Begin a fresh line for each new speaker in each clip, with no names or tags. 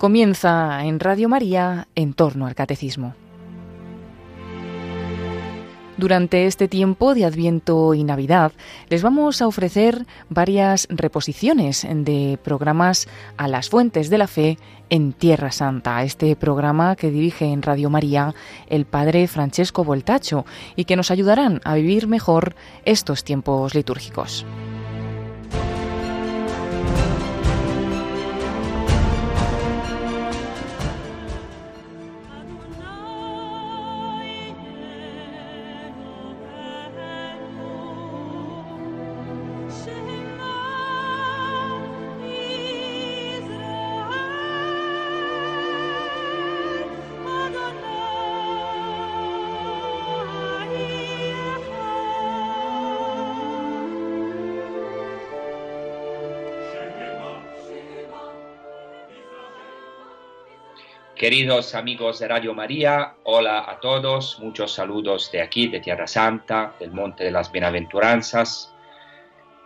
Comienza en Radio María en torno al catecismo. Durante este tiempo de Adviento y Navidad les vamos a ofrecer varias reposiciones de programas a las fuentes de la fe en Tierra Santa, este programa que dirige en Radio María el padre Francesco Voltacho y que nos ayudarán a vivir mejor estos tiempos litúrgicos.
Queridos amigos de Radio María, hola a todos, muchos saludos de aquí, de Tierra Santa, del Monte de las Bienaventuranzas.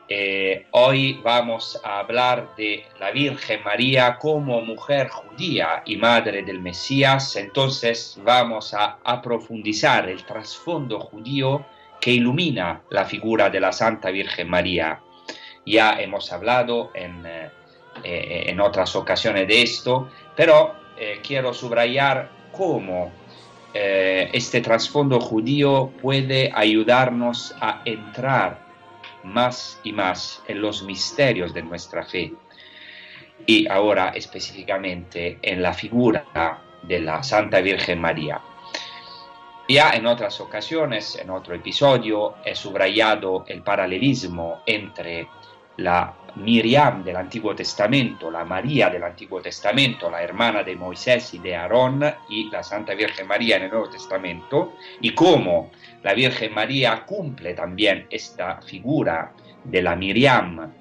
Eh, hoy vamos a hablar de la Virgen María como mujer judía y madre del Mesías, entonces vamos a, profundizar el trasfondo judío que ilumina la figura de la Santa Virgen María. Ya hemos hablado en, eh, eh, en otras ocasiones de esto, pero eh, quiero subrayar cómo eh, este trasfondo judío puede ayudarnos a entrar más y más en los misterios de nuestra fe y ahora específicamente en la figura de la Santa Virgen María. Ya en otras ocasiones, en otro episodio, he subrayado el paralelismo entre la Miriam del Antiguo Testamento, la María del Antiguo Testamento, la hermana de Moisés y de Aarón, y la Santa Virgen María en el Nuevo Testamento, y cómo la Virgen María cumple también esta figura de la Miriam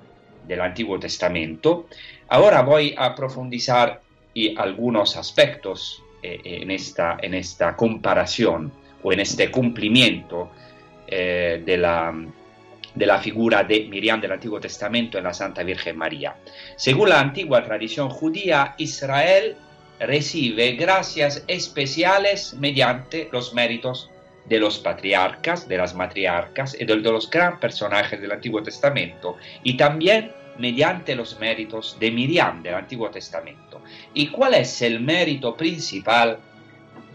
del Antiguo Testamento, ahora voy a profundizar y algunos aspectos eh, en, esta, en esta comparación o en este cumplimiento eh, de la de la figura de Miriam del Antiguo Testamento en la Santa Virgen María. Según la antigua tradición judía, Israel recibe gracias especiales mediante los méritos de los patriarcas, de las matriarcas y de, los gran personajes del Antiguo Testamento y también mediante los méritos de Miriam del Antiguo Testamento. ¿Y cuál es el mérito principal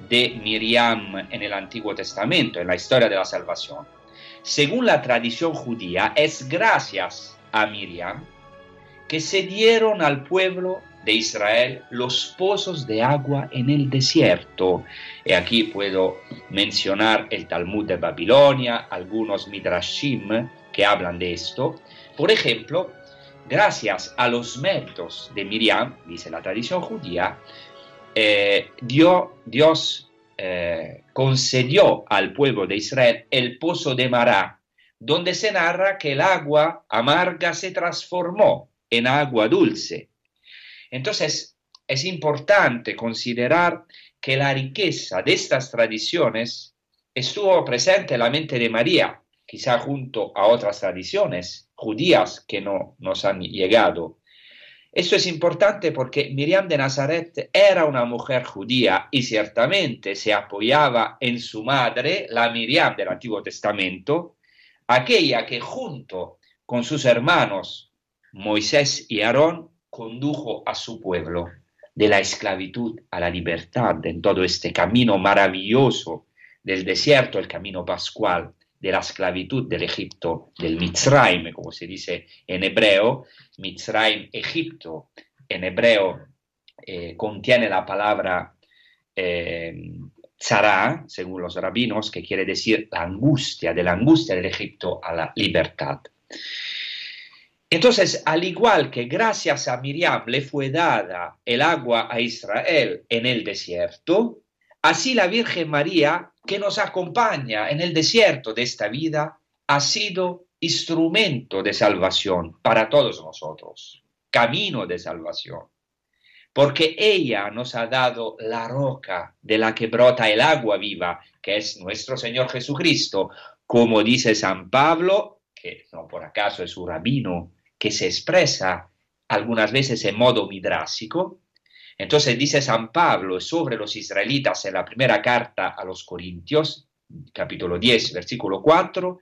de Miriam en el Antiguo Testamento, en la historia de la salvación? Según la tradición judía, es gracias a Miriam que se dieron al pueblo de Israel los pozos de agua en el desierto. Y aquí puedo mencionar el Talmud de Babilonia, algunos midrashim que hablan de esto. Por ejemplo, gracias a los méritos de Miriam, dice la tradición judía, eh, Dios eh, concedió al pueblo de Israel el pozo de Mará, donde se narra que el agua amarga se transformó en agua dulce. Entonces, es importante considerar que la riqueza de estas tradiciones estuvo presente en la mente de María, quizá junto a otras tradiciones judías que no nos han llegado esto es importante porque Miriam de Nazaret era una mujer judía y ciertamente se apoyaba en su madre, la Miriam del Antiguo Testamento, aquella que junto con sus hermanos Moisés y Aarón condujo a su pueblo de la esclavitud a la libertad en todo este camino maravilloso del desierto, el camino pascual, de la esclavitud del Egipto, del Mitzrayim, como se dice en hebreo. Mitzrayim, Egipto, en hebreo eh, contiene la palabra eh, según los rabinos, que quiere decir la angustia, de la angustia del Egipto a la libertad. Entonces, al igual que gracias a Miriam le fue dada el agua a Israel en el desierto, así la Virgen María que nos acompaña en el desierto de esta vida ha sido instrumento de salvación para todos nosotros, camino de salvación, porque ella nos ha dado la roca de la que brota el agua viva, que es nuestro Señor Jesucristo, como dice San Pablo, que no por acaso es un rabino que se expresa algunas veces en modo midrásico, Entonces dice San Pablo sobre los israelitas en la primera carta a los Corintios, capítulo 10, versículo 4,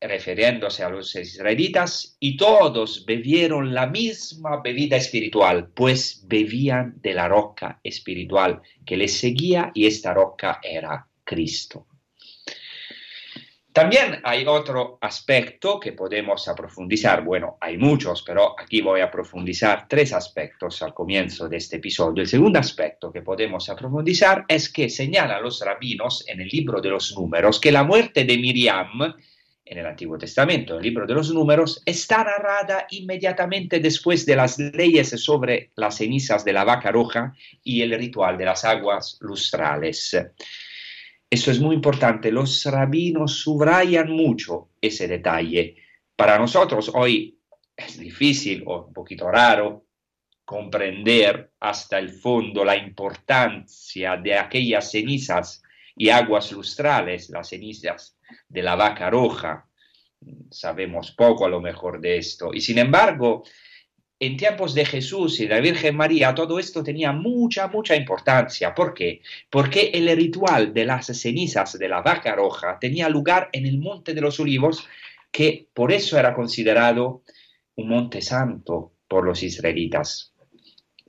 refiriéndose a los israelitas, y todos bebieron la misma bebida espiritual, pues bebían de la roca espiritual que les seguía y esta roca era Cristo. También hay otro aspecto que podemos profundizar. Bueno, hay muchos, pero aquí voy a profundizar tres aspectos al comienzo de este episodio. El segundo aspecto que podemos profundizar es que señalan los rabinos en el libro de los números que la muerte de Miriam en el Antiguo Testamento, el libro de los números, está narrada inmediatamente después de las leyes sobre las cenizas de la vaca roja y el ritual de las aguas lustrales. Eso es muy importante. Los rabinos subrayan mucho ese detalle. Para nosotros hoy es difícil o un poquito raro comprender hasta el fondo la importancia de aquellas cenizas y aguas lustrales, las cenizas de la vaca roja. Sabemos poco a lo mejor de esto. Y sin embargo, en tiempos de Jesús y de la Virgen María, todo esto tenía mucha, mucha importancia. ¿Por qué? Porque el ritual de las cenizas de la vaca roja tenía lugar en el Monte de los Olivos, que por eso era considerado un monte santo por los israelitas.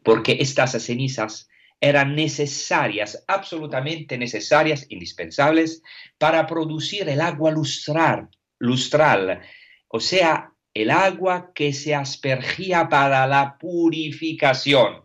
Porque estas cenizas eran necesarias, absolutamente necesarias, indispensables, para producir el agua lustral, lustral o sea, el agua que se aspergía para la purificación.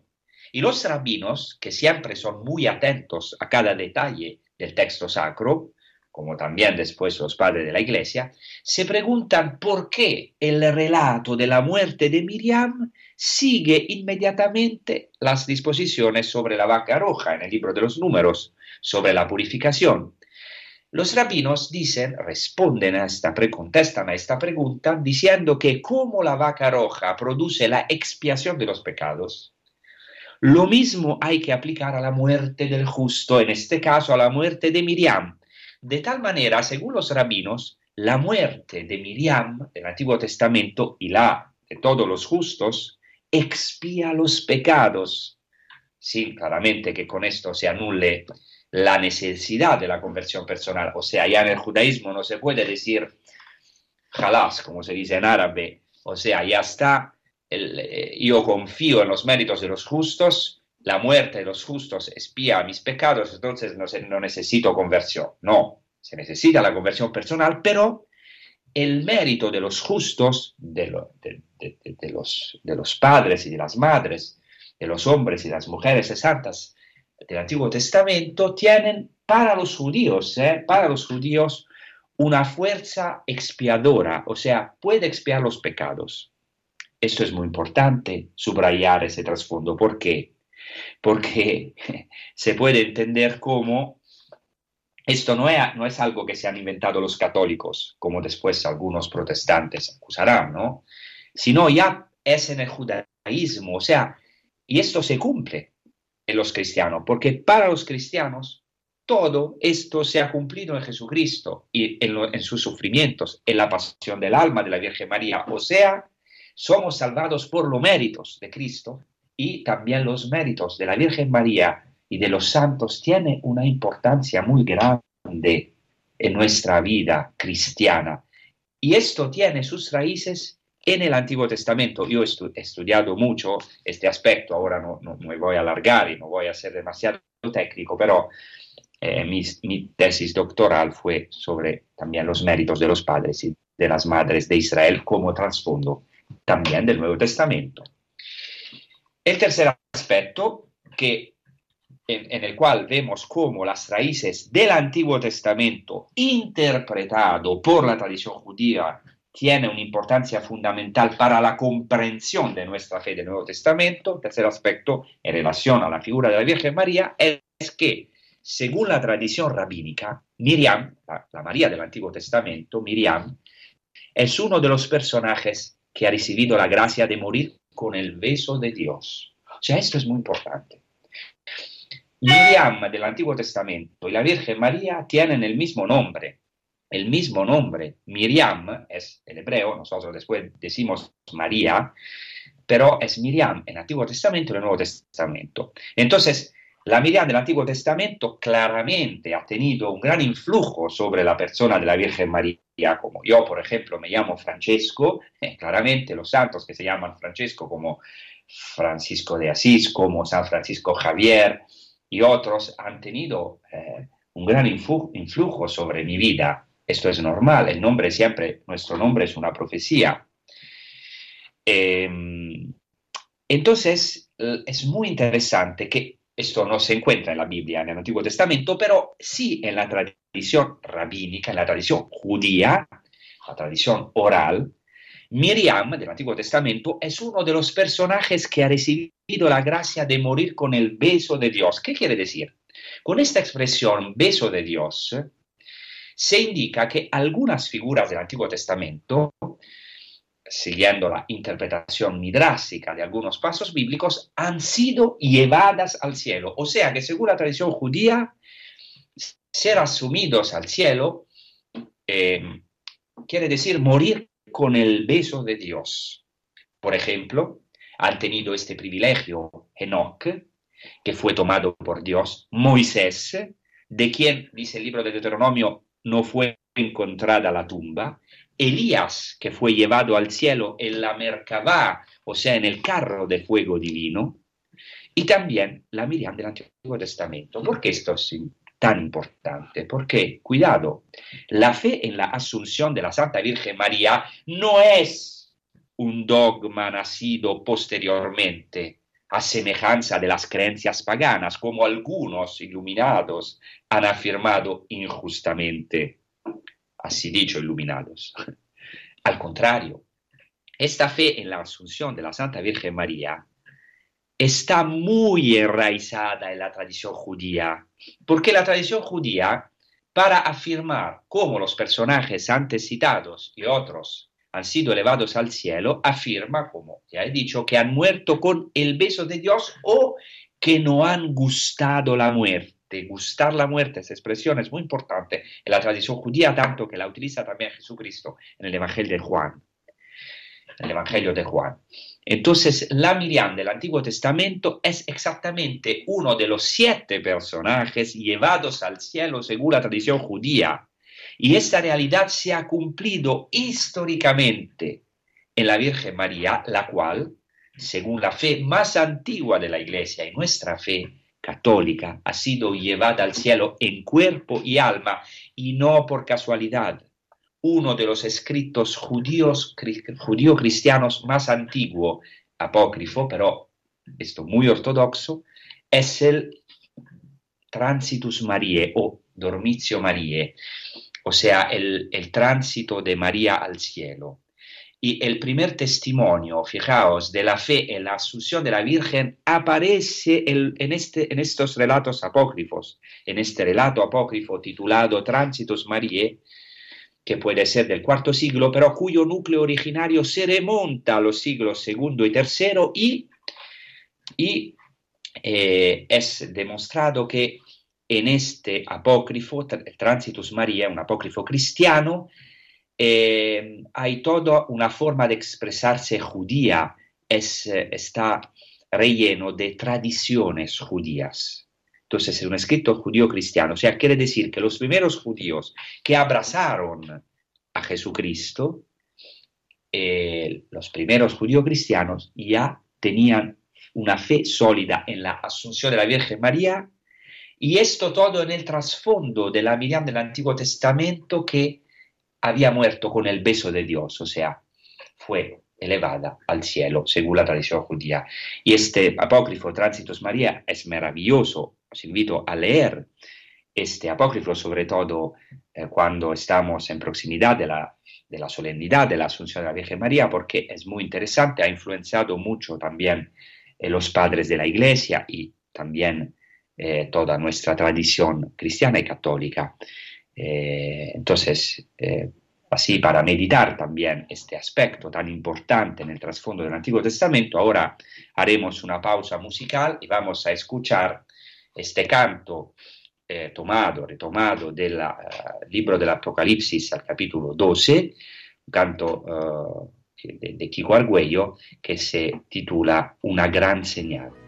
Y los rabinos, que siempre son muy atentos a cada detalle del texto sacro, como también después los padres de la iglesia, se preguntan por qué el relato de la muerte de Miriam sigue inmediatamente las disposiciones sobre la vaca roja en el libro de los números, sobre la purificación. Los rabinos dicen, responden a esta, contestan a esta pregunta diciendo que como la vaca roja produce la expiación de los pecados, lo mismo hay que aplicar a la muerte del justo, en este caso a la muerte de Miriam. De tal manera, según los rabinos, la muerte de Miriam del Antiguo Testamento y la de todos los justos expía los pecados. Sí, claramente que con esto se anule la necesidad de la conversión personal. O sea, ya en el judaísmo no se puede decir halas, como se dice en árabe. O sea, ya está, eh, yo confío en los méritos de los justos, la muerte de los justos espía mis pecados, entonces no, no necesito conversión. No, se necesita la conversión personal, pero el mérito de los justos, de, los, de los padres y de las madres, de los hombres y las mujeres santas, del Antiguo Testamento tienen para los judíos, ¿eh? para los judíos, una fuerza expiadora, o sea, puede expiar los pecados. Esto es muy importante, subrayar ese trasfondo. ¿Por qué? Porque se puede entender como esto no es, no es algo que se han inventado los católicos, como después algunos protestantes acusarán, ¿no? Sino ya es en el judaísmo, o sea, y esto se cumple en los cristianos, porque para los cristianos todo esto se ha cumplido en Jesucristo y en, sus sufrimientos, en la pasión del alma de la Virgen María. O sea, somos salvados por los méritos de Cristo y también los méritos de la Virgen María y de los santos tienen una importancia muy grande en nuestra vida cristiana. Y esto tiene sus raíces en el Antiguo Testamento, yo he estudiado mucho este aspecto, ahora no, no, me voy a alargar y no voy a ser demasiado técnico, pero eh, mi, tesis doctoral fue sobre también los méritos de los padres y de las madres de Israel como trasfondo también del Nuevo Testamento. El tercer aspecto que, en, en el cual vemos cómo las raíces del Antiguo Testamento interpretado por la tradición judía tiene una importancia fundamental para la comprensión de nuestra fe del Nuevo Testamento. Tercer aspecto, en relación a la figura de la Virgen María, es que, según la tradición rabínica, Miriam, la, María del Antiguo Testamento, Miriam, es uno de los personajes que ha recibido la gracia de morir con el beso de Dios. O sea, esto es muy importante. Miriam del Antiguo Testamento y la Virgen María tienen el mismo nombre, el mismo nombre, Miriam, es el hebreo, nosotros después decimos María, pero es Miriam en el Antiguo Testamento y en el Nuevo Testamento. Entonces, la Miriam del Antiguo Testamento claramente ha tenido un gran influjo sobre la persona de la Virgen María, como yo, por ejemplo, me llamo Francesco, eh, claramente los santos que se llaman Francesco, como Francisco de Asís, como San Francisco Javier y otros, han tenido eh, un gran influjo sobre mi vida. Esto es normal, el nombre siempre, nuestro nombre es una profecía. Em, entonces, es muy interesante que esto no se encuentra en la Biblia, en el Antiguo Testamento, pero sí en la tradición rabínica, en la tradición judía, la tradición oral. Miriam del Antiguo Testamento es uno de los personajes que ha recibido la gracia de morir con el beso de Dios. ¿Qué quiere decir? Con esta expresión beso de Dios se indica que algunas figuras del Antiguo Testamento siguiendo la interpretación midrásica de algunos pasos bíblicos, han sido llevadas al cielo. O sea que según la tradición judía, ser asumidos al cielo eh, quiere decir morir con el beso de Dios. Por ejemplo, han tenido este privilegio Enoch, que fue tomado por Dios, Moisés, de quien, dice el libro de Deuteronomio, no fue encontrada la tumba, Elías, que fue llevado al cielo en la Merkabah, o sea, en el carro de fuego divino, y también la Miriam del Antiguo Testamento. ¿Por qué esto es tan importante? Porque, cuidado, la fe en la asunción de la Santa Virgen María no es un dogma nacido posteriormente, a semejanza de las creencias paganas, como algunos iluminados han afirmado injustamente. Así dicho, iluminados. Al contrario, esta fe en la asunción de la Santa Virgen María está muy enraizada en la tradición judía, porque la tradición judía, para afirmar cómo los personajes antes citados y otros han sido elevados al cielo, afirma, como ya he dicho, que han muerto con el beso de Dios o que no han gustado la muerte gustar la muerte, esa expresión es muy importante en la tradición judía, tanto que la utiliza también Jesucristo en el Evangelio de Juan. El Evangelio de Juan. Entonces, la Miriam del Antiguo Testamento es exactamente uno de los siete personajes llevados al cielo según la tradición judía. Y esta realidad se ha cumplido históricamente en la Virgen María, la cual, según la fe más antigua de la Iglesia y nuestra fe, católica ha sido llevada al cielo en cuerpo y alma y no por casualidad. Uno de los escritos judíos, judío cristianos más antiguo, apócrifo, pero esto muy ortodoxo, es el Transitus Mariae o Dormitio Mariae, o sea, el, el tránsito de María al cielo. Y el primer testimonio, fijaos, de la fe en la asunción de la Virgen aparece en, este, en estos relatos apócrifos, en este relato apócrifo titulado Tránsitos Mariae, que puede ser del cuarto siglo, pero cuyo núcleo originario se remonta a los siglos segundo y tercero y, y eh, es demostrado que en este apócrifo, Tránsitos María, un apócrifo cristiano, eh, hay toda una forma de expresarse judía, es, está relleno de tradiciones judías. Entonces es un escrito judío cristiano, o sea, quiere decir que los primeros judíos que abrazaron a Jesucristo, eh, los primeros judíos cristianos ya tenían una fe sólida en la asunción de la Virgen María y esto todo en el trasfondo de la Miriam del Antiguo Testamento que había muerto con el beso de Dios, o sea, fue elevada al cielo, según la tradición judía. Y este apócrifo Tránsitos María es maravilloso, os invito a leer este apócrifo, sobre todo eh, cuando estamos en proximidad de la, de la solemnidad de la Asunción de la Virgen María, porque es muy interesante, ha influenciado mucho también eh, los padres de la Iglesia y también eh, toda nuestra tradición cristiana y católica. Eh, entonces, eh, así para meditar también este aspecto tan importante en el trasfondo del Antiguo Testamento, ahora haremos una pausa musical y vamos a escuchar este canto tomado, retomado del libro del Apocalipsis al capítulo 12, un canto de, de Kiko Argüello que se titula Una gran señal.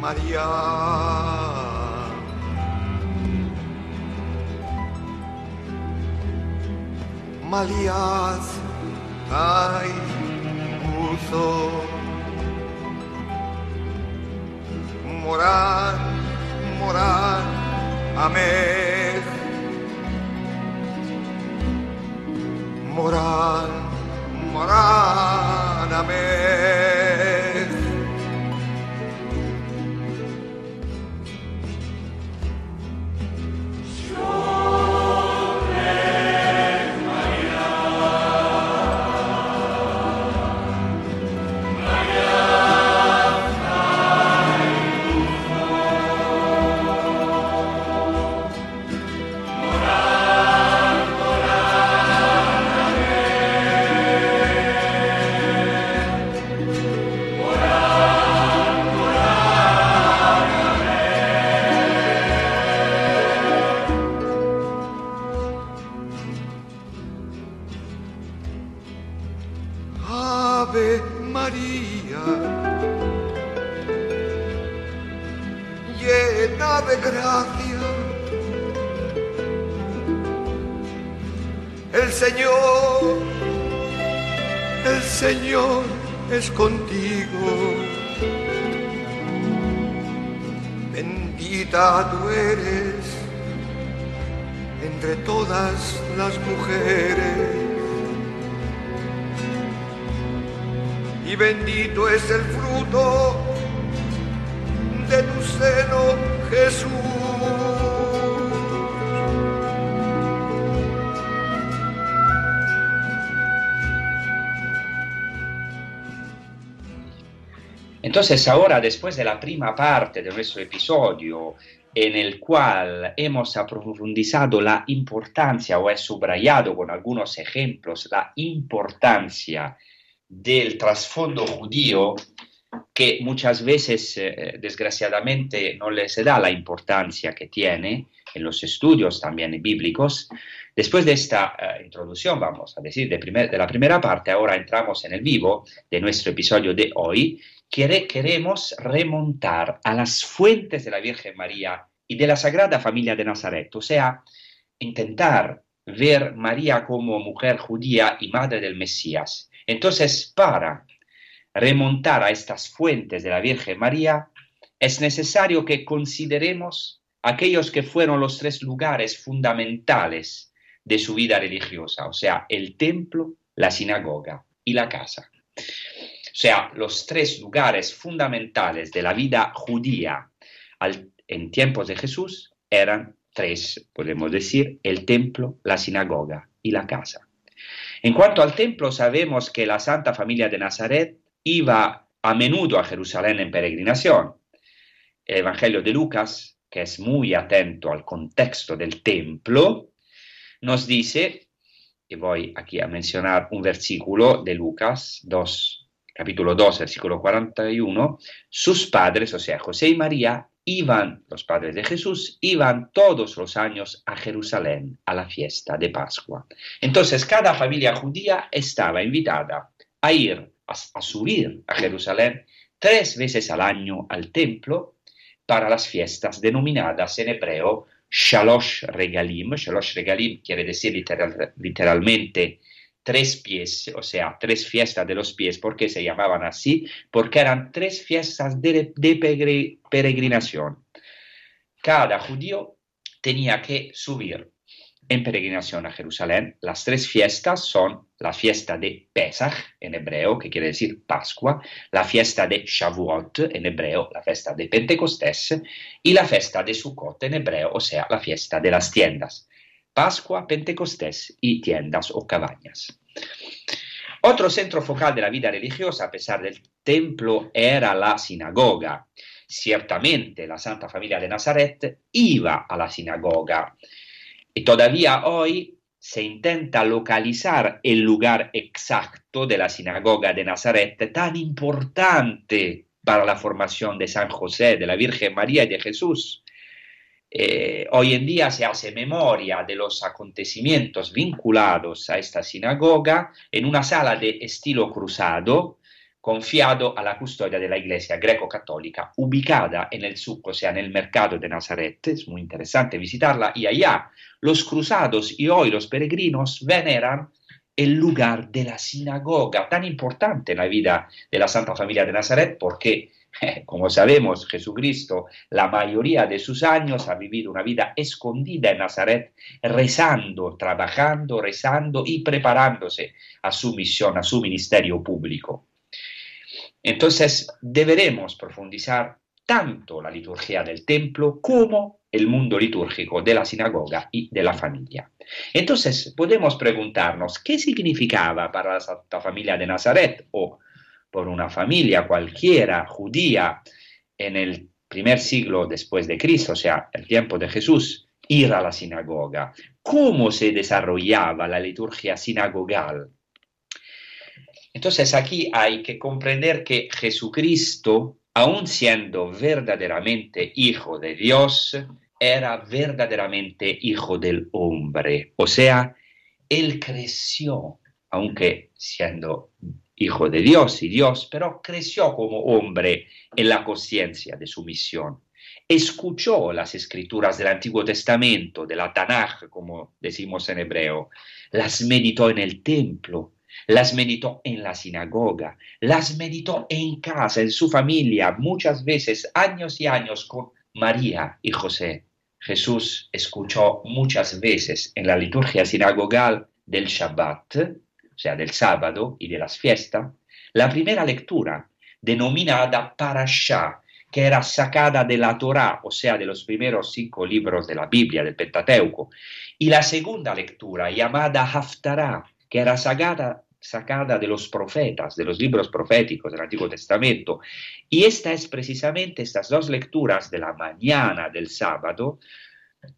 Maria. Maliaz ai uso Moran, moran, amech Moran, moran, amech
Entonces ahora, después de la prima parte de nuestro episodio, en el cual hemos profundizado la importancia o he subrayado con algunos ejemplos la importancia del trasfondo judío que muchas veces, eh, desgraciadamente, no les da la importancia que tiene en los estudios también bíblicos. Después de esta eh, introducción, vamos a decir, de, primer, de, la primera parte, ahora entramos en el vivo de nuestro episodio de hoy, que queremos remontar a las fuentes de la Virgen María y de la Sagrada Familia de Nazaret, o sea, intentar ver María como mujer judía y madre del Mesías entonces, para remontar a estas fuentes de la Virgen María, es necesario que consideremos aquellos que fueron los tres lugares fundamentales de su vida religiosa, o sea, el templo, la sinagoga y la casa. O sea, los tres lugares fundamentales de la vida judía en tiempos de Jesús eran tres, podemos decir, el templo, la sinagoga y la casa. En cuanto al templo, sabemos que la Santa Familia de Nazaret iba a menudo a Jerusalén en peregrinación. El Evangelio de Lucas, que es muy atento al contexto del templo, nos dice, y voy aquí a mencionar un versículo de Lucas 2, capítulo 2, versículo 41, sus padres, o sea, José y María, iban, los padres de Jesús, iban todos los años a Jerusalén a la fiesta de Pascua. Entonces cada familia judía estaba invitada a ir, a, subir a Jerusalén tres veces al año al templo para las fiestas denominadas en hebreo Shalosh Regalim. Shalosh Regalim quiere decir literalmente tres pies, o sea, tres fiestas de los pies. ¿Por qué se llamaban así? Porque eran tres fiestas de, peregrinación. Cada judío tenía que subir en peregrinación a Jerusalén. Las tres fiestas son la fiesta de Pesach en hebreo, que quiere decir Pascua, la fiesta de Shavuot en hebreo, la fiesta de Pentecostés, y la fiesta de Sukkot en hebreo, o sea, la fiesta de las tiendas. Pascua, Pentecostés y tiendas o cabañas. Otro centro focal de la vida religiosa, a pesar del templo, era la sinagoga. Ciertamente la Santa Familia de Nazaret iba a la sinagoga y todavía hoy se intenta localizar el lugar exacto de la sinagoga de Nazaret, tan importante para la formación de San José, de la Virgen María y de Jesús. eh, hoy en día se hace memoria de los acontecimientos vinculados a esta sinagoga en una sala de estilo cruzado, confiado a la custodia de la Iglesia greco-católica, ubicada en el sea, el mercado de Nazaret. Es muy interesante visitarla. Y allá los cruzados y hoy los peregrinos veneran el lugar de la sinagoga, tan importante en la vida de la Santa Familia de Nazaret, porque, como sabemos, Jesucristo la mayoría de sus años ha vivido una vida escondida en Nazaret, rezando, trabajando, rezando y preparándose a su misión, a su ministerio público. Entonces, deberemos profundizar tanto la liturgia del templo como el mundo litúrgico de la sinagoga y de la familia. Entonces, podemos preguntarnos qué significaba para la Santa Familia de Nazaret o por una familia cualquiera judía en el primer siglo después de Cristo, o sea, el tiempo de Jesús, ir a la sinagoga. ¿Cómo se desarrollaba la liturgia sinagogal? Entonces aquí hay que comprender que Jesucristo, aun siendo verdaderamente hijo de Dios, era verdaderamente hijo del hombre. O sea, él creció, aunque siendo hijo de Dios y Dios, pero creció como hombre en la conciencia de su misión. Escuchó las escrituras del Antiguo Testamento, de la Tanaj, como decimos en hebreo, las meditó en el templo, las meditó en la sinagoga, las meditó en casa, en su familia, muchas veces, años y años con María y José. Jesús escuchó muchas veces en la liturgia sinagogal del Shabbat, o sea, del sábado y de las fiestas, la primera lectura denominada Parashá, que era sacada de la Torá, o sea, de los primeros cinco libros de la Biblia, del Pentateuco, y la segunda lectura llamada Haftará, que era sacada, sacada de los profetas, de los libros proféticos del Antiguo Testamento. Y esta es precisamente, estas dos lecturas de la mañana del sábado,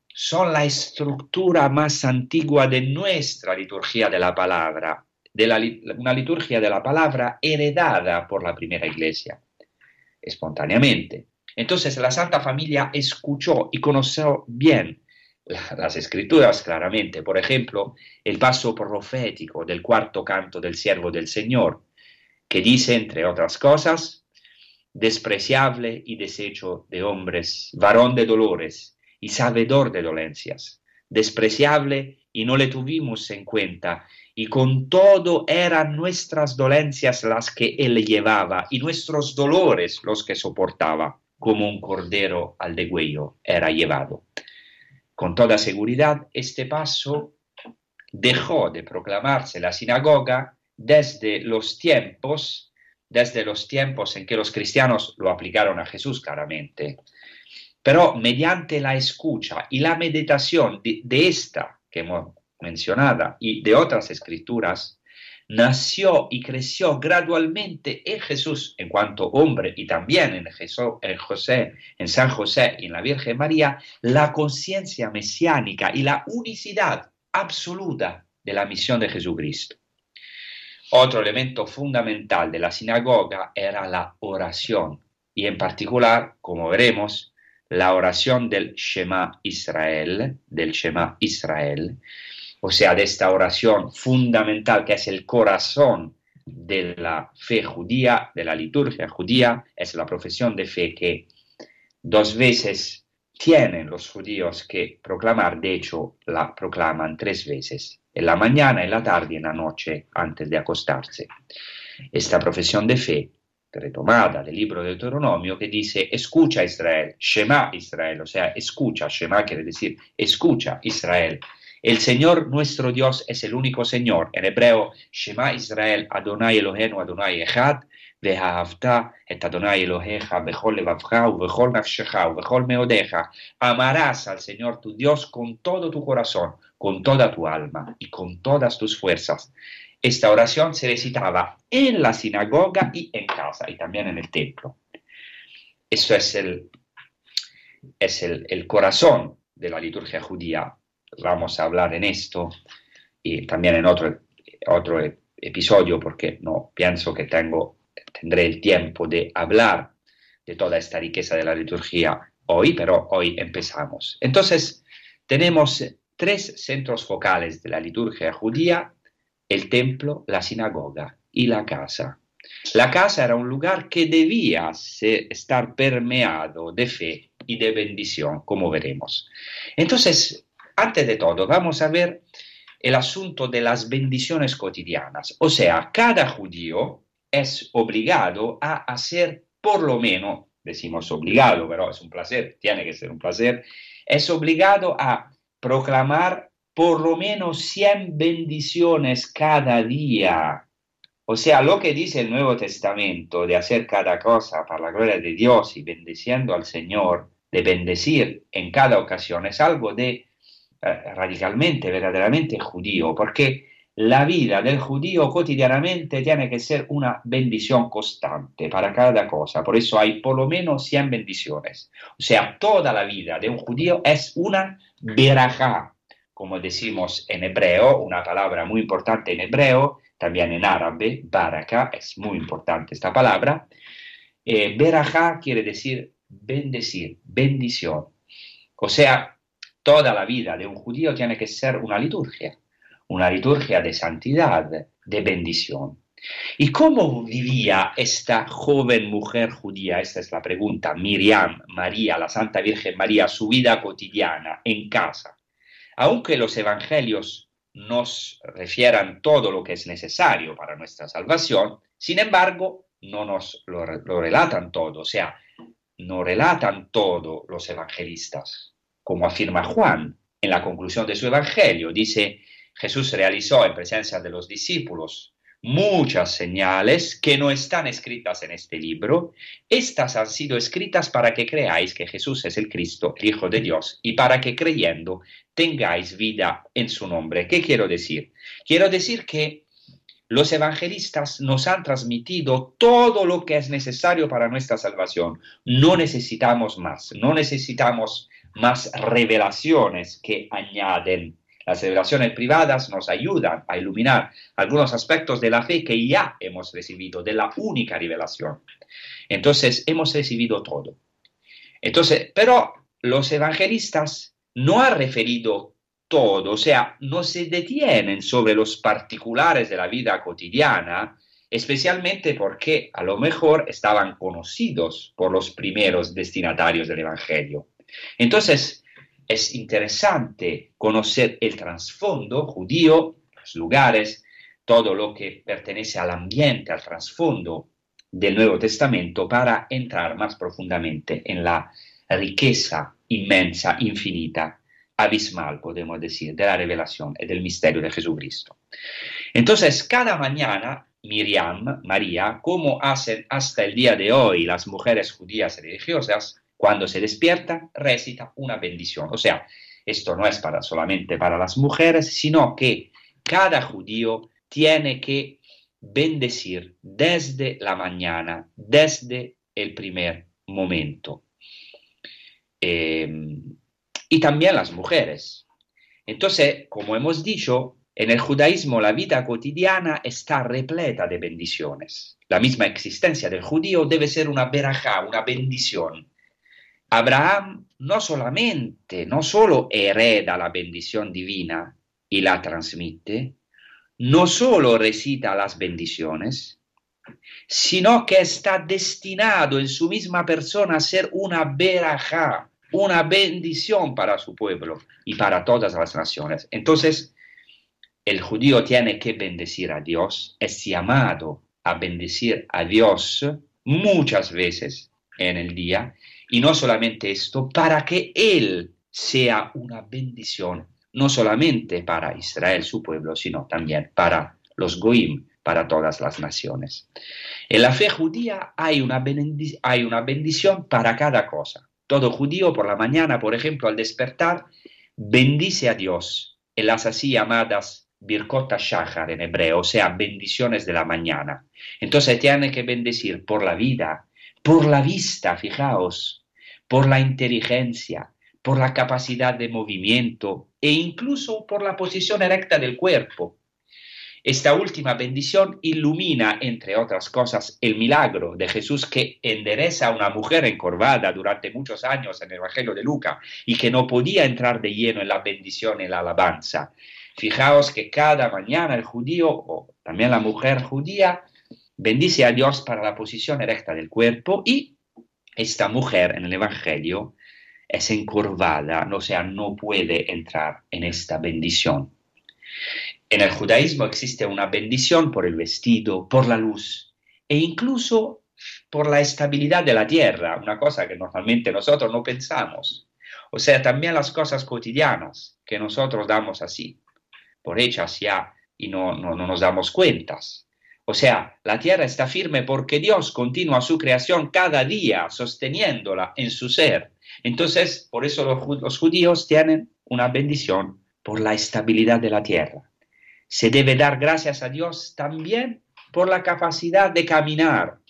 son la estructura más antigua de nuestra liturgia de la palabra, de la, una liturgia de la palabra heredada por la primera iglesia, espontáneamente. Entonces la Santa Familia escuchó y conoció bien las escrituras claramente, por ejemplo, el paso profético del cuarto canto del siervo del Señor, que dice, entre otras cosas, despreciable y deshecho de hombres, varón de dolores y sabedor de dolencias, despreciable y no le tuvimos en cuenta, y con todo eran nuestras dolencias las que él llevaba y nuestros dolores los que soportaba, como un cordero al degüello era llevado. Con toda seguridad, este paso dejó de proclamarse la sinagoga desde los tiempos, desde los tiempos en que los cristianos lo aplicaron a Jesús claramente. Pero mediante la escucha y la meditación de, esta que hemos mencionado y de otras escrituras, nació y creció gradualmente en Jesús en cuanto hombre y también en, en, José, en San José y en la Virgen María, la conciencia mesiánica y la unicidad absoluta de la misión de Jesucristo. Otro elemento fundamental de la sinagoga era la oración y en particular, como veremos, la oración del Shema Israel, del Shema Israel, o sea, de esta oración fundamental que es el corazón de la fe judía, de la liturgia judía, es la profesión de fe que dos veces tienen los judíos que proclamar, de hecho la proclaman tres veces, en la mañana, en la tarde y en la noche antes de acostarse. Esta profesión de fe, retomada del libro de Deuteronomio, que dice, escucha Israel, Shema Israel, o sea, escucha, Shema quiere decir, escucha Israel, el Señor nuestro Dios es el único Señor. En hebreo, Shema Israel, Adonai Eloheinu, Adonai Echad, Ve'ahavta et Adonai Eloheja, Bechol levavcha, Bechol nafshecha, Bechol meodeja. Amarás al Señor tu Dios con todo tu corazón, con toda tu alma y con todas tus fuerzas. Esta oración se recitaba en la sinagoga y en casa y también en el templo. Eso es el, es el, el corazón de la liturgia judía vamos a hablar en esto y también en otro, otro episodio porque no pienso que tengo, tendré el tiempo de hablar de toda esta riqueza de la liturgia hoy, pero hoy empezamos. Entonces, tenemos tres centros focales de la liturgia judía, el templo, la sinagoga y la casa. La casa era un lugar que debía estar permeado de fe y de bendición, como veremos. Entonces, antes de todo, vamos a ver el asunto de las bendiciones cotidianas. O sea, cada judío es obligado a hacer por lo menos, decimos obligado, pero es un placer, tiene que ser un placer, es obligado a proclamar por lo menos 100 bendiciones cada día. O sea, lo que dice el Nuevo Testamento de hacer cada cosa para la gloria de Dios y bendeciendo al Señor, de bendecir en cada ocasión, es algo de radicalmente, verdaderamente judío, porque la vida del judío cotidianamente tiene que ser una bendición constante para cada cosa. Por eso hay por lo menos 100 bendiciones. O sea, toda la vida de un judío es una berajá, como decimos en hebreo, una palabra muy importante en hebreo, también en árabe, baraka, es muy importante esta palabra. Eh, quiere decir bendecir, bendición. O sea, toda la vida de un judío tiene que ser una liturgia, una liturgia de santidad, de bendición. ¿Y cómo vivía esta joven mujer judía? Esta es la pregunta. Miriam, María, la Santa Virgen María, su vida cotidiana en casa. Aunque los evangelios nos refieran todo lo que es necesario para nuestra salvación, sin embargo, no nos lo, relatan todo. O sea, no relatan todo los evangelistas, como afirma Juan en la conclusión de su evangelio. Dice, Jesús realizó en presencia de los discípulos muchas señales que no están escritas en este libro. Estas han sido escritas para que creáis que Jesús es el Cristo, el Hijo de Dios, y para que creyendo tengáis vida en su nombre. ¿Qué quiero decir? Quiero decir que los evangelistas nos han transmitido todo lo que es necesario para nuestra salvación. No necesitamos más, no necesitamos más revelaciones que añaden. Las revelaciones privadas nos ayudan a iluminar algunos aspectos de la fe que ya hemos recibido, de la única revelación. Entonces, hemos recibido todo. Entonces, pero los evangelistas no han referido todo, o sea, no se detienen sobre los particulares de la vida cotidiana, especialmente porque a lo mejor estaban conocidos por los primeros destinatarios del Evangelio. Entonces, es interesante conocer el trasfondo judío, los lugares, todo lo que pertenece al ambiente, al trasfondo del Nuevo Testamento para entrar más profundamente en la riqueza inmensa, infinita abismal, podemos decir, de la revelación y del misterio de Jesucristo. Entonces, cada mañana, Miriam, María, como hacen hasta el día de hoy las mujeres judías religiosas, cuando se despiertan, recita una bendición. O sea, esto no es para, solamente para las mujeres, sino que cada judío tiene que bendecir desde la mañana, desde el primer momento. Eh, y también las mujeres. Entonces, como hemos dicho, en el judaísmo la vida cotidiana está repleta de bendiciones. La misma existencia del judío debe ser una verajá, una bendición. Abraham no solamente, no solo hereda la bendición divina y la transmite, no solo recita las bendiciones, sino que está destinado en su misma persona a ser una verajá, una bendición para su pueblo y para todas las naciones. Entonces, el judío tiene que bendecir a Dios, es llamado a bendecir a Dios muchas veces en el día, y no solamente esto, para que Él sea una bendición, no solamente para Israel, su pueblo, sino también para los Goim, para todas las naciones. En la fe judía hay una, hay una bendición para cada cosa. Todo judío por la mañana, por ejemplo, al despertar, bendice a Dios en las así llamadas Birkot Shachar en hebreo, o sea, bendiciones de la mañana. Entonces tiene que bendecir por la vida, por la vista, fijaos, por la inteligencia, por la capacidad de movimiento e incluso por la posición erecta del cuerpo. Esta última bendición ilumina, entre otras cosas, el milagro de Jesús que endereza a una mujer encorvada durante muchos años en el Evangelio de Lucas y que no podía entrar de lleno en la bendición y la alabanza. Fijaos que cada mañana el judío o también la mujer judía bendice a Dios para la posición erecta del cuerpo y esta mujer en el Evangelio es encorvada, o sea, no puede entrar en esta bendición. En el judaísmo existe una bendición por el vestido, por la luz e incluso por la estabilidad de la tierra, una cosa que normalmente nosotros no pensamos. O sea, también las cosas cotidianas que nosotros damos así, por hechas ya, y no, no nos damos cuentas. O sea, la tierra está firme porque Dios continúa su creación cada día, sosteniéndola en su ser. Entonces, por eso los judíos tienen una bendición por la estabilidad de la tierra. Se debe dar gracias a Dios también por la capacidad de caminar.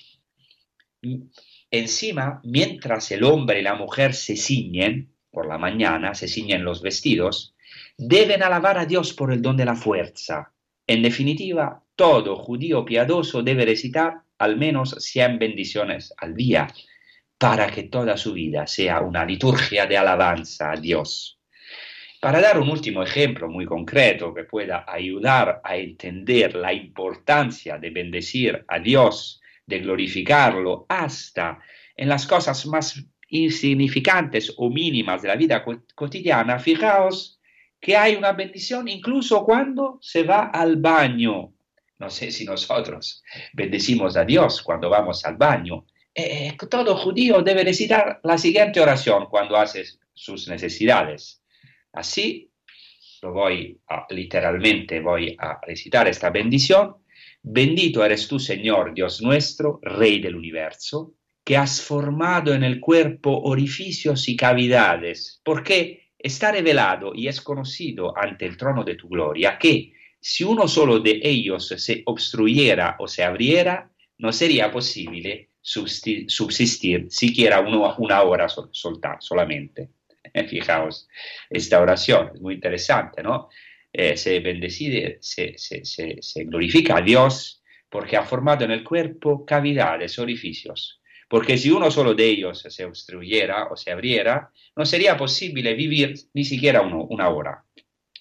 Encima, mientras el hombre y la mujer se ciñen, por la mañana se ciñen los vestidos, deben alabar a Dios por el don de la fuerza. En definitiva, todo judío piadoso debe recitar al menos 100 bendiciones al día para que toda su vida sea una liturgia de alabanza a Dios. Para dar un último ejemplo muy concreto que pueda ayudar a entender la importancia de bendecir a Dios, de glorificarlo, hasta en las cosas más insignificantes o mínimas de la vida cotidiana, fijaos que hay una bendición incluso cuando se va al baño. No sé si nosotros bendecimos a Dios cuando vamos al baño. Eh, todo judío debe recitar la siguiente oración cuando hace sus necesidades. Así, lo voy literalmente voy a recitar esta bendición. Bendito eres tú, Señor, Dios nuestro, Rey del universo, que has formado en el cuerpo orificios y cavidades, porque está revelado y es conocido ante el trono de tu gloria que si uno solo de ellos se obstruyera o se abriera, no sería posible subsistir siquiera una hora solamente. Fijaos, esta oración es muy interesante, ¿no? Eh, se bendecide, se, glorifica a Dios porque ha formado en el cuerpo cavidades, orificios. Porque si uno solo de ellos se obstruyera o se abriera, no sería posible vivir ni siquiera una hora.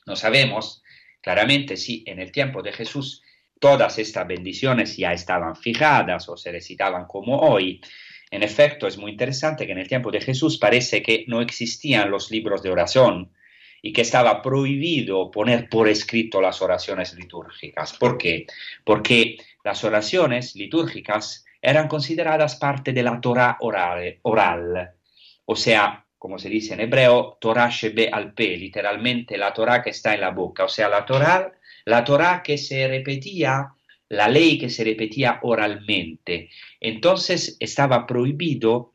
No sabemos claramente si en el tiempo de Jesús todas estas bendiciones ya estaban fijadas o se recitaban como hoy, en efecto, es muy interesante que en el tiempo de Jesús parece que no existían los libros de oración y que estaba prohibido poner por escrito las oraciones litúrgicas. ¿Por qué? Porque las oraciones litúrgicas eran consideradas parte de la Torah oral, oral o sea, como se dice en hebreo, Torah shebe al pe, literalmente la Torah que está en la boca, o sea, la Torah, la Torah que se repetía la ley que se repetía oralmente. Entonces estaba prohibido,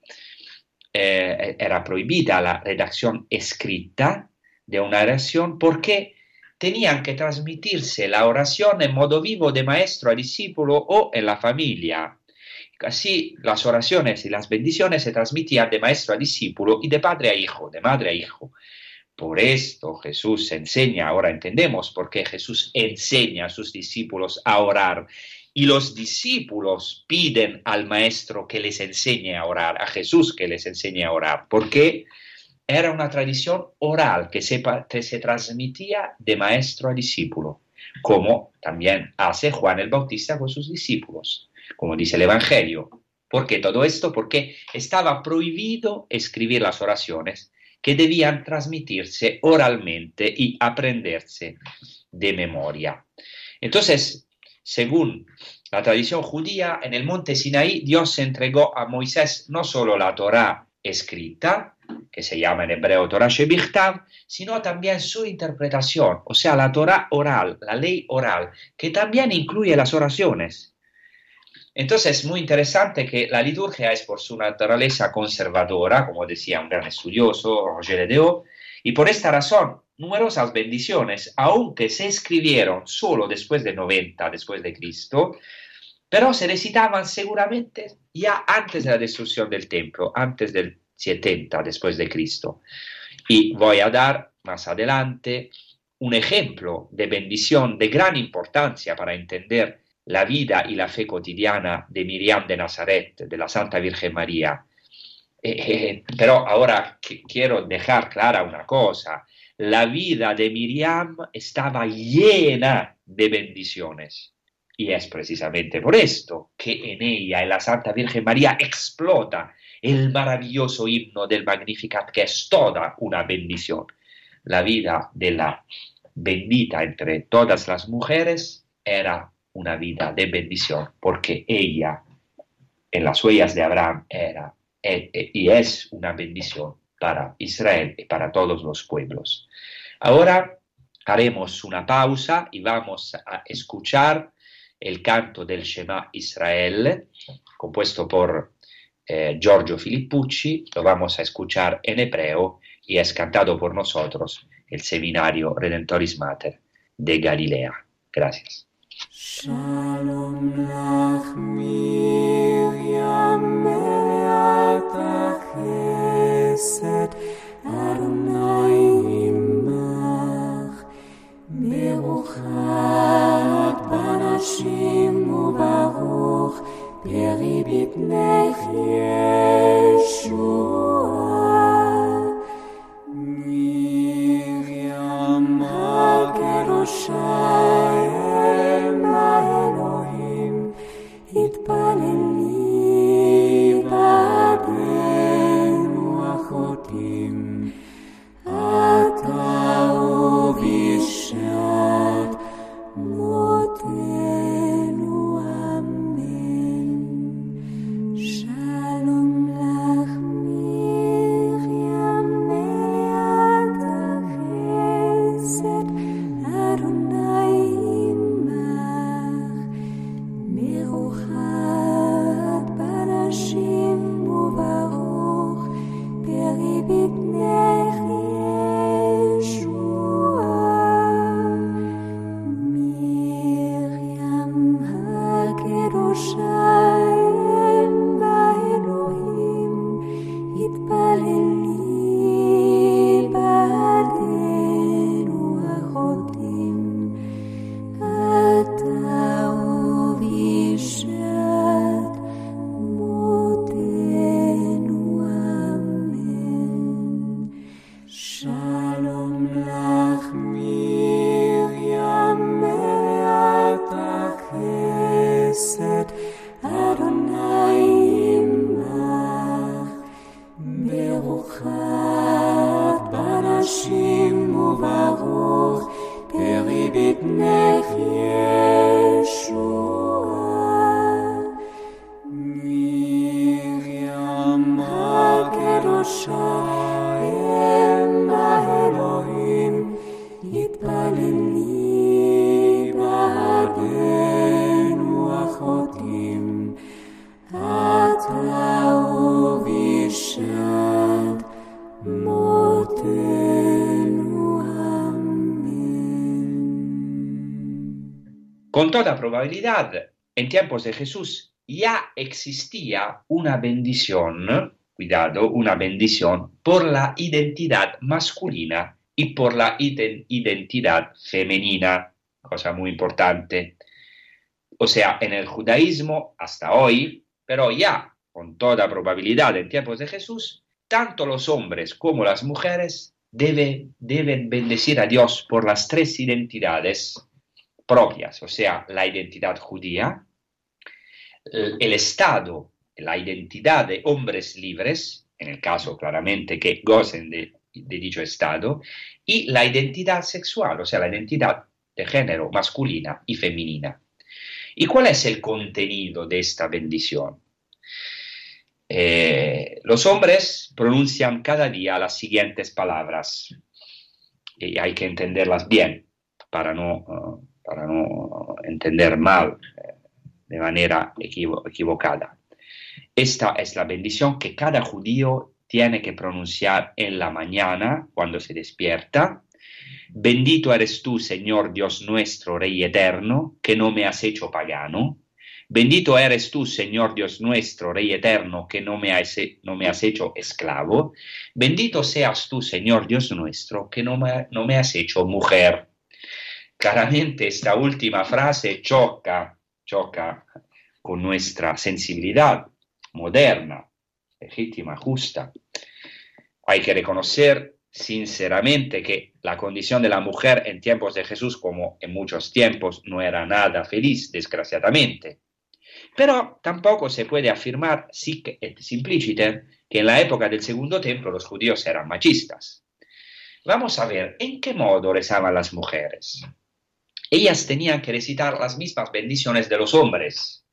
eh, era prohibida la redacción escrita de una oración porque tenían que transmitirse la oración en modo vivo de maestro a discípulo o en la familia. Así las oraciones y las bendiciones se transmitían de maestro a discípulo y de padre a hijo, de madre a hijo. Por esto Jesús enseña, ahora entendemos por qué Jesús enseña a sus discípulos a orar. Y los discípulos piden al Maestro que les enseñe a orar, a Jesús que les enseñe a orar, porque era una tradición oral que se, que se transmitía de maestro a discípulo, como también hace Juan el Bautista con sus discípulos, como dice el Evangelio. ¿Por qué todo esto? Porque estaba prohibido escribir las oraciones que debían transmitirse oralmente y aprenderse de memoria. Entonces, según la tradición judía, en el monte Sinaí Dios entregó a Moisés no solo la Torá escrita, que se llama en hebreo Torah Shebichtav, sino también su interpretación, o sea, la Torah oral, la ley oral, que también incluye las oraciones. Entonces es muy interesante que la liturgia es por su naturaleza conservadora, como decía un gran estudioso, Roger y por esta razón numerosas bendiciones, aunque se escribieron solo después de 90 después de Cristo, pero se recitaban seguramente ya antes de la destrucción del templo, antes del 70 después de Cristo. Y voy a dar más adelante
un ejemplo de bendición de gran importancia para entender la vida y la fe cotidiana de Miriam de Nazaret, de la Santa Virgen María. Eh, eh, pero ahora quiero dejar clara una cosa, la vida de Miriam estaba llena de bendiciones. Y es precisamente por esto que en ella, en la Santa Virgen María, explota el maravilloso himno del Magnificat, que es toda una bendición. La vida de la bendita entre todas las mujeres era una vida de bendición, porque ella, en las huellas de Abraham, era y es una bendición para Israel y para todos los pueblos. Ahora haremos una pausa y vamos a escuchar el canto del Shema Israel, compuesto por eh, Giorgio Filippucci, lo vamos a escuchar en hebreo y es cantado por nosotros el Seminario Redentoris Mater de Galilea. Gracias. שלום לך מרים מאת החסד, אדוני עמך, ברוכת בנשים וברוך פרי בטנך ישועה. מרים הקדושה
Con toda probabilidad, en tiempos de Jesús ya existía una bendición, cuidado, una bendición por la identidad masculina y por la iden- identidad femenina, cosa muy importante. O sea, en el judaísmo hasta hoy, pero ya con toda probabilidad en tiempos de Jesús, tanto los hombres como las mujeres debe- deben bendecir a Dios por las tres identidades propias, o sea, la identidad judía, el Estado, la identidad de hombres libres, en el caso claramente que gocen de, de dicho Estado, y la identidad sexual, o sea, la identidad de género masculina y femenina. ¿Y cuál es el contenido de esta bendición? Eh, los hombres pronuncian cada día las siguientes palabras y hay que entenderlas bien para no, uh, para no entender mal eh, de manera equivo- equivocada. Esta es la bendición que cada judío tiene que pronunciar en la mañana cuando se despierta. Bendito eres tú, Señor Dios nuestro, Rey eterno, que no me has hecho pagano. Bendito eres tú, Señor Dios nuestro, Rey eterno, que no me has, no me hecho esclavo. Bendito seas tú, Señor Dios nuestro, que no me, no me has hecho mujer. claramente esta última frase choca, choca con nuestra sensibilidad moderna, legítima, justa. Hay que reconocer sinceramente que la condición de la mujer en tiempos de Jesús, como en muchos tiempos, no era nada feliz, desgraciadamente. Pero tampoco se puede afirmar sic et simpliciter que en la época del segundo templo los judíos eran machistas. Vamos a ver en qué modo rezaban las mujeres. Ellas tenían que recitar las mismas bendiciones de los hombres.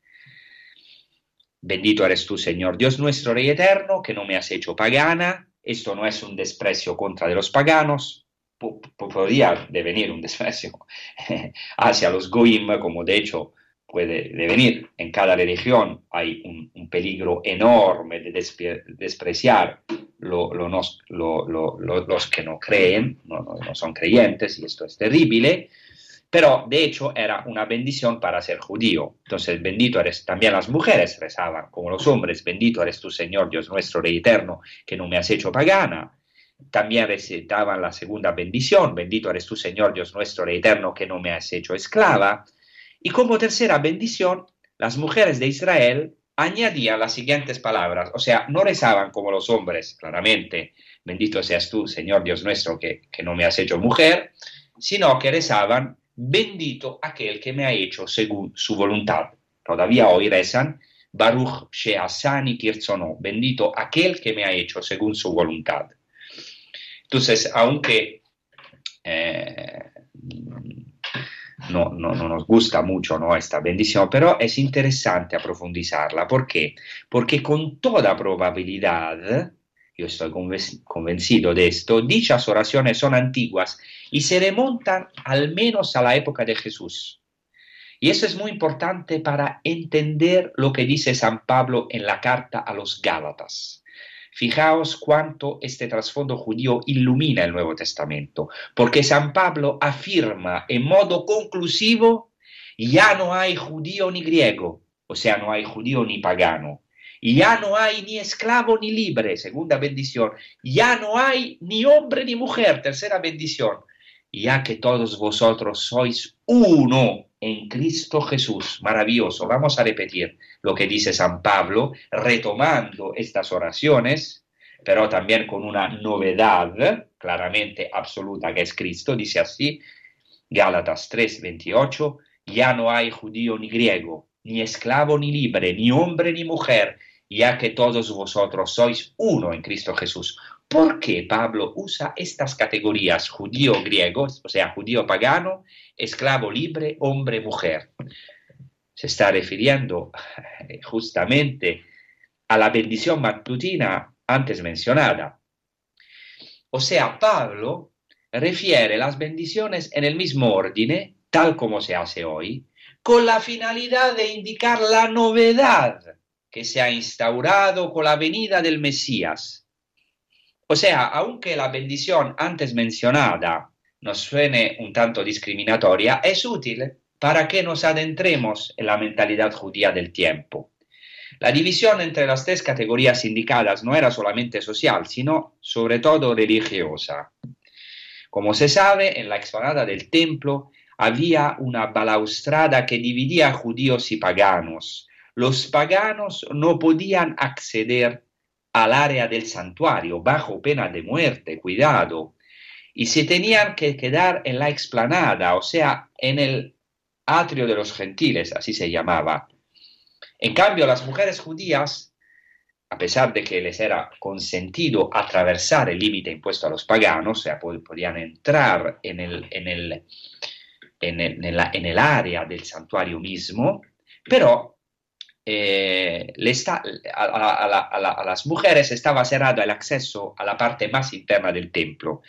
Bendito eres tú, Señor Dios nuestro Rey eterno, que no me has hecho pagana. Esto no es un desprecio contra de los paganos, podría devenir un desprecio hacia los goim, como de hecho puede devenir. En cada religión hay un, peligro enorme de despreciar los que no creen, no, son creyentes, y esto es terrible. Pero de hecho era una bendición para ser judío. Entonces, bendito eres, también las mujeres rezaban como los hombres, bendito eres tu Señor, Dios nuestro, Rey eterno, que no me has hecho pagana. También recitaban la segunda bendición, bendito eres tu Señor, Dios nuestro, Rey eterno, que no me has hecho esclava. Y como tercera bendición, las mujeres de Israel añadían las siguientes palabras, o sea, no rezaban como los hombres, claramente, bendito seas tú, Señor Dios nuestro, que, que no me has hecho mujer, sino que rezaban bendito aquel que me ha hecho según su voluntad. Todavía hoy rezan, Baruch Sheasani Kirzono, bendito aquel que me ha hecho según su voluntad. Entonces, aunque eh, no, no, no, nos gusta mucho ¿no? esta bendición, pero es interesante profundizarla. ¿Por qué? Porque con toda probabilidad yo estoy convencido de esto, dichas oraciones son antiguas y se remontan al menos a la época de Jesús. Y eso es muy importante para entender lo que dice San Pablo en la carta a los Gálatas. Fijaos cuánto este trasfondo judío ilumina el Nuevo Testamento, porque San Pablo afirma en modo conclusivo, ya no hay judío ni griego, o sea, no hay judío ni pagano, ya no hay ni esclavo ni libre, segunda bendición. Ya no hay ni hombre ni mujer, tercera bendición. Ya que todos vosotros sois uno en Cristo Jesús. Maravilloso. Vamos a repetir lo que dice San Pablo, retomando estas oraciones, pero también con una novedad claramente absoluta que es Cristo. Dice así, Gálatas 3, 28, ya no hay judío ni griego, ni esclavo ni libre, ni hombre ni mujer, ya que todos vosotros sois uno en Cristo Jesús. ¿Por qué Pablo usa estas categorías judío griego, o sea, judío pagano, esclavo libre, hombre mujer? Se está refiriendo eh, justamente a la bendición matutina antes mencionada. O sea, Pablo refiere las bendiciones en el mismo orden, tal como se hace hoy, con la finalidad de indicar la novedad que se ha instaurado con la venida del Mesías. O sea, aunque la bendición antes mencionada nos suene un tanto discriminatoria, es útil para que nos adentremos en la mentalidad judía del tiempo. La división entre las tres categorías indicadas no era solamente social, sino sobre todo religiosa. Como se sabe, en la explanada del templo había una balaustrada que dividía judíos y paganos, los paganos no podían acceder al área del santuario bajo pena de muerte, cuidado, y se tenían que quedar en la explanada, o sea, en el atrio de los gentiles, así se llamaba. En cambio, las mujeres judías, a pesar de que les era consentido atravesar el límite impuesto a los paganos, o sea, podían entrar en el, en el, en en el área del santuario mismo, pero eh, a, las mujeres estaba cerrado el acceso a la parte más interna del templo.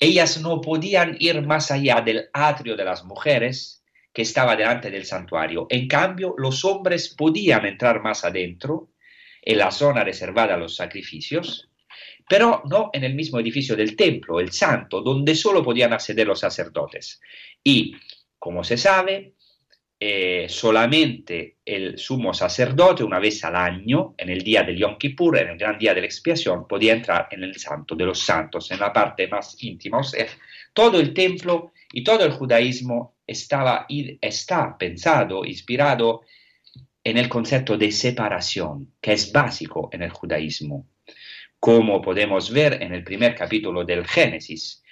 Ellas no podían ir más allá del atrio de las mujeres que estaba delante del santuario. En cambio, los hombres podían entrar más adentro, en la zona reservada a los sacrificios, pero no en el mismo edificio del templo, el santo, donde solo podían acceder los sacerdotes. Y, como se sabe, eh, solamente el sumo sacerdote una vez al año, en el día del Yom Kippur, en el gran día de la expiación, podía entrar en el santo de los santos, en la parte más íntima. O sea, todo el templo Y todo el judaísmo estaba, está pensado, inspirado en el concepto de separación, que es básico en el judaísmo, como podemos ver en el primer capítulo del Génesis,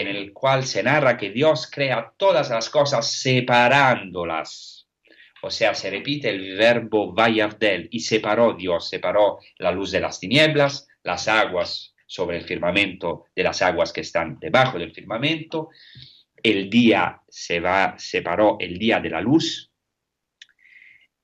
en el cual se narra que Dios crea todas las cosas separándolas. O sea, se repite el verbo vayavdel y separó Dios, separó la luz de las tinieblas, las aguas sobre el firmamento de las aguas que están debajo del firmamento. El día se va, separó el día de la luz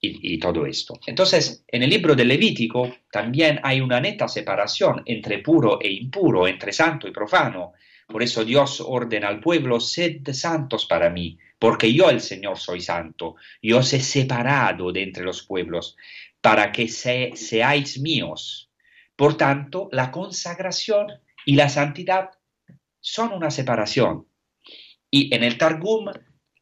y, y, todo esto. Entonces, en el libro del Levítico también hay una neta separación entre puro e impuro, entre santo y profano. Por eso Dios ordena al pueblo, sed santos para mí, porque yo el Señor soy santo. Yo os he separado de entre los pueblos, para que seáis míos. Por tanto, la consagración y la santidad son una separación. Y en el Targum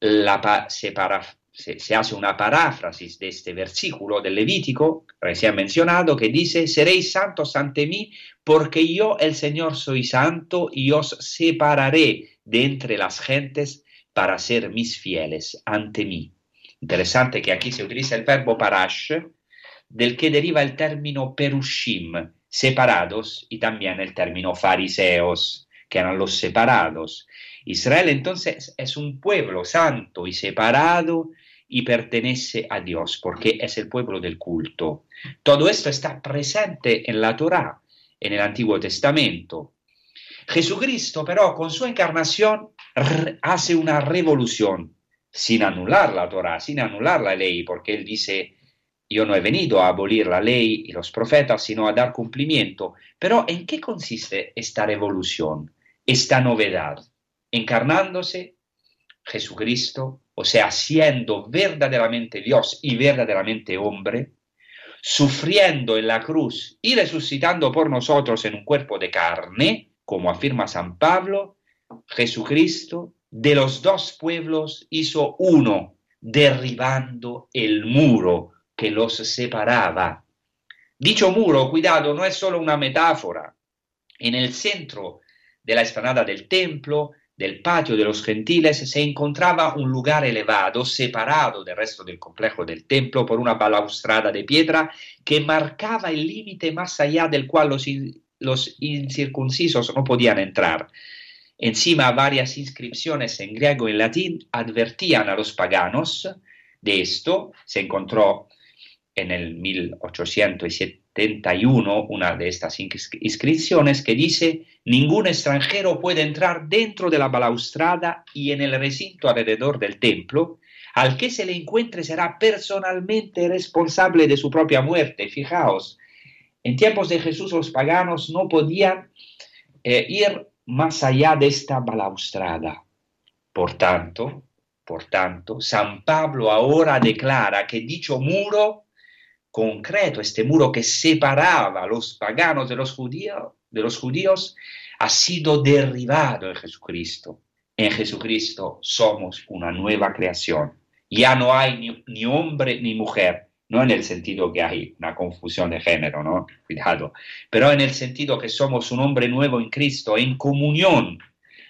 la separa, se, hace una paráfrasis de este versículo del Levítico, recién mencionado, que dice, seréis santos ante mí, porque yo, el Señor, soy santo y os separaré de entre las gentes para ser mis fieles ante mí. Interesante que aquí se utiliza el verbo parash, del que deriva el término perushim, separados, y también el término fariseos, que eran los separados. Israel entonces es un pueblo santo y separado y pertenece a Dios, porque es el pueblo del culto. Todo esto está presente en la Torá, en el Antiguo Testamento. Jesucristo, pero, con su encarnación hace una revolución, sin anular la Torá, sin anular la ley, porque él dice, yo no he venido a abolir la ley y los profetas, sino a dar cumplimiento. Pero ¿en qué consiste esta revolución, esta novedad? Encarnándose Jesucristo, o sea, siendo verdaderamente Dios y verdaderamente hombre, sufriendo en la cruz y resucitando por nosotros en un cuerpo de carne, como afirma San Pablo, Jesucristo de los dos pueblos hizo uno, derribando el muro que los separaba. Dicho muro, cuidado, no es solo una metáfora. En el centro de la explanada del templo, del patio de los gentiles, se encontraba un lugar elevado, separado del resto del complejo del templo por una balaustrada de piedra que marcaba el límite más allá del cual los, incircuncisos no podían entrar. Encima, varias inscripciones en griego y latín advertían a los paganos de esto. Se encontró en el 1871 una de estas inscripciones que dice, ningún extranjero puede entrar dentro de la balaustrada y en el recinto alrededor del templo, al que se le encuentre será personalmente responsable de su propia muerte. Fijaos, en tiempos de Jesús los paganos no podían eh, ir más allá de esta balaustrada. Por tanto, por tanto, San Pablo ahora declara que dicho muro concreto, este muro que separaba a los paganos de los, judíos, de los judíos, ha sido derribado en Jesucristo. En Jesucristo somos una nueva creación. Ya no hay ni, hombre ni mujer, no en el sentido que hay una confusión de género, ¿no? Cuidado, pero en el sentido que somos un hombre nuevo en Cristo, en comunión.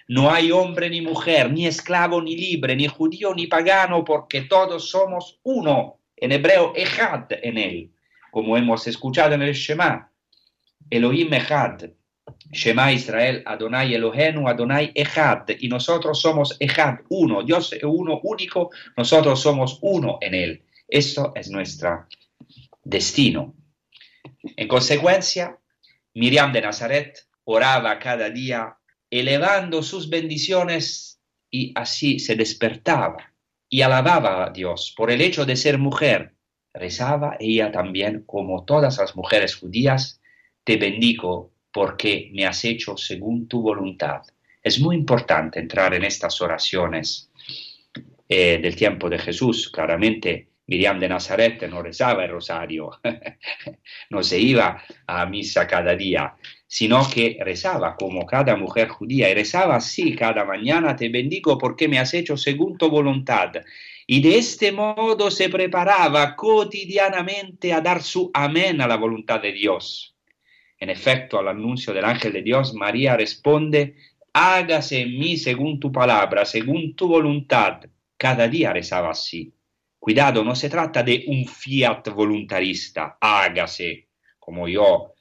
No hay hombre ni mujer, ni esclavo ni libre, ni judío ni pagano, porque todos somos uno en hebreo Echad en él, como hemos escuchado en el Shema, Elohim Echad, Shema Israel, Adonai Elohenu, Adonai Echad, y nosotros somos Echad, uno, Dios es uno único, nosotros somos uno en él. Esto es nuestro destino. En consecuencia, Miriam de Nazaret oraba cada día elevando sus bendiciones y así se despertaba y alababa a Dios por el hecho de ser mujer. Rezaba ella también, como todas las mujeres judías, te bendigo porque me has hecho según tu voluntad. Es muy importante entrar en estas oraciones eh, del tiempo de Jesús. Claramente, Miriam de Nazaret no rezaba el rosario, no se iba a misa cada día, sino que rezaba como cada mujer judía y rezaba así cada mañana, te bendigo porque me has hecho según tu voluntad. Y de este modo se preparaba cotidianamente a dar su amén a la voluntad de Dios. En efecto, al anuncio del ángel de Dios, María responde, hágase en mí según tu palabra, según tu voluntad. Cada día rezaba así. Cuidado, no se trata de un fiat voluntarista, hágase, como yo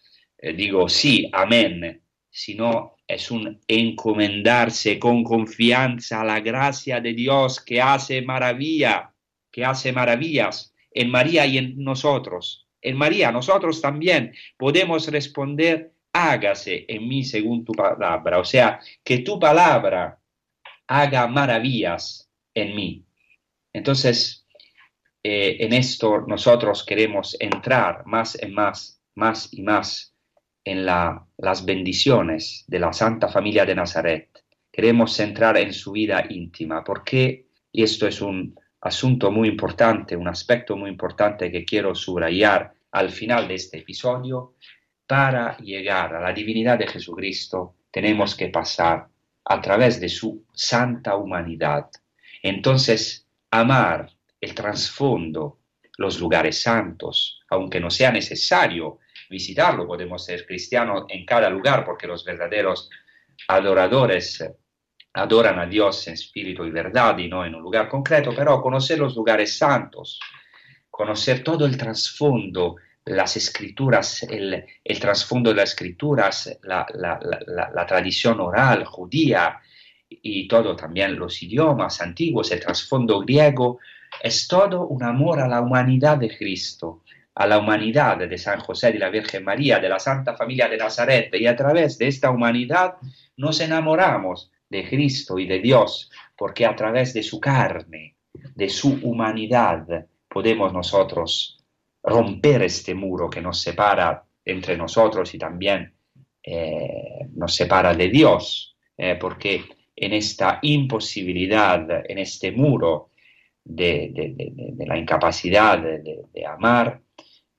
eh, digo sí, amén, sino es un encomendarse con confianza a la gracia de Dios que hace maravilla, que hace maravillas en María y en nosotros. En María, nosotros también podemos responder, hágase en mí según tu palabra, o sea, que tu palabra haga maravillas en mí. Entonces, eh, en esto nosotros queremos entrar más y más, más y más en las bendiciones de la Santa Familia de Nazaret. Queremos centrar en su vida íntima, porque, y esto es un asunto muy importante, un aspecto muy importante que quiero subrayar al final de este episodio, para llegar a la divinidad de Jesucristo tenemos que pasar a través de su santa humanidad. Entonces, amar el trasfondo, los lugares santos, aunque no sea necesario visitarlo, podemos ser cristianos en cada lugar, porque los verdaderos adoradores adoran a Dios en espíritu y verdad y no en un lugar concreto, pero conocer los lugares santos, conocer todo el trasfondo, las escrituras, el, trasfondo de las escrituras, la, la, tradición oral judía y todo también los idiomas antiguos, el trasfondo griego, es todo un amor a la humanidad de Cristo, a la humanidad de San José y la Virgen María, de la Santa Familia de Nazaret, y a través de esta humanidad nos enamoramos de Cristo y de Dios, porque a través de su carne, de su humanidad, podemos nosotros romper este muro que nos separa entre nosotros y también eh, nos separa de Dios, eh, porque en esta imposibilidad, en este muro de la incapacidad de amar,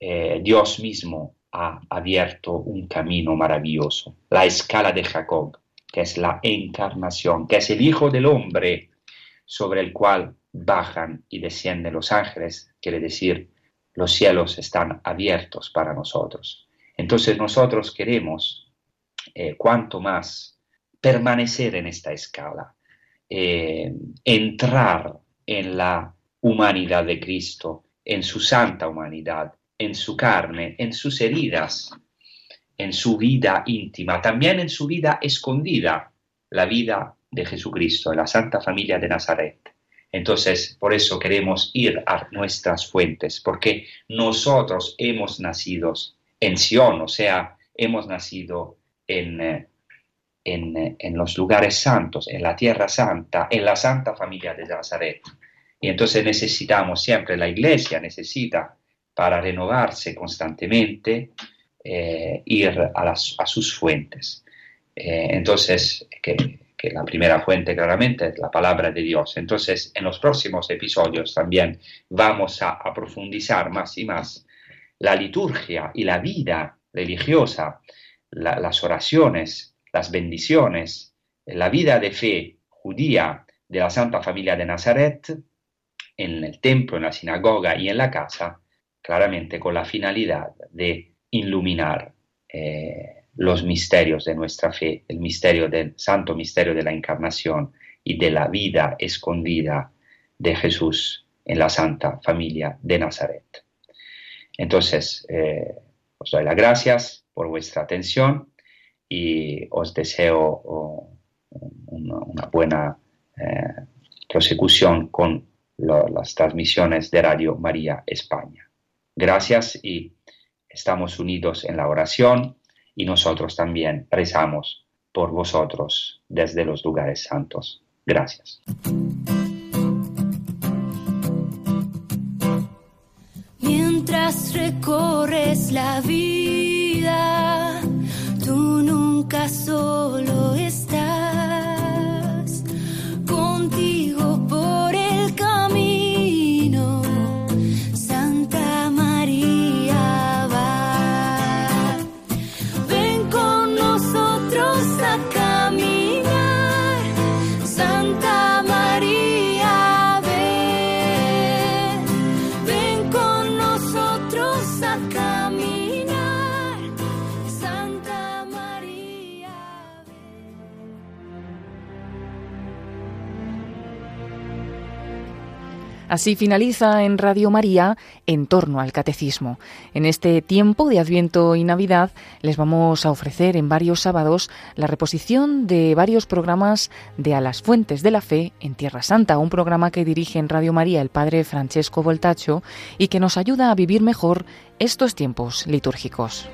eh, Dios mismo ha abierto un camino maravilloso, la escala de Jacob, que es la encarnación, que es el Hijo del Hombre sobre el cual bajan y descienden los ángeles, quiere decir, los cielos están abiertos para nosotros. Entonces nosotros queremos, eh, cuanto más, permanecer en esta escala, eh, entrar en la humanidad de Cristo, en su santa humanidad, en su carne, en sus heridas, en su vida íntima, también en su vida escondida, la vida de Jesucristo, en la Santa Familia de Nazaret. Entonces, por eso queremos ir a nuestras fuentes, porque nosotros hemos nacido en Sion, o sea, hemos nacido en, eh, en, eh, en, los lugares santos, en la tierra santa, en la Santa Familia de Nazaret. Y entonces necesitamos siempre, la iglesia necesita para renovarse constantemente, eh, ir a, sus fuentes. Eh, entonces, que, la primera fuente claramente es la palabra de Dios. Entonces, en los próximos episodios también vamos a, profundizar más y más la liturgia y la vida religiosa, las oraciones, las bendiciones, la vida de fe judía de la Santa Familia de Nazaret, en el templo, en la sinagoga y en la casa, claramente con la finalidad de iluminar eh, los misterios de nuestra fe, el misterio del santo misterio de la encarnación y de la vida escondida de Jesús en la santa familia de Nazaret. Entonces, eh, os doy las gracias por vuestra atención y os deseo una, buena eh, prosecución con las transmisiones de Radio María España. Gracias y estamos unidos en la oración y nosotros también rezamos por vosotros desde los lugares santos. Gracias.
Mientras recorres la vida, tú nunca solo estás
Así finaliza en Radio María en torno al catecismo. En este tiempo de Adviento y Navidad les vamos a ofrecer en varios sábados la reposición de varios programas de A las Fuentes de la Fe en Tierra Santa, un programa que dirige en Radio María el padre Francesco Voltacho y que nos ayuda a vivir mejor estos tiempos litúrgicos.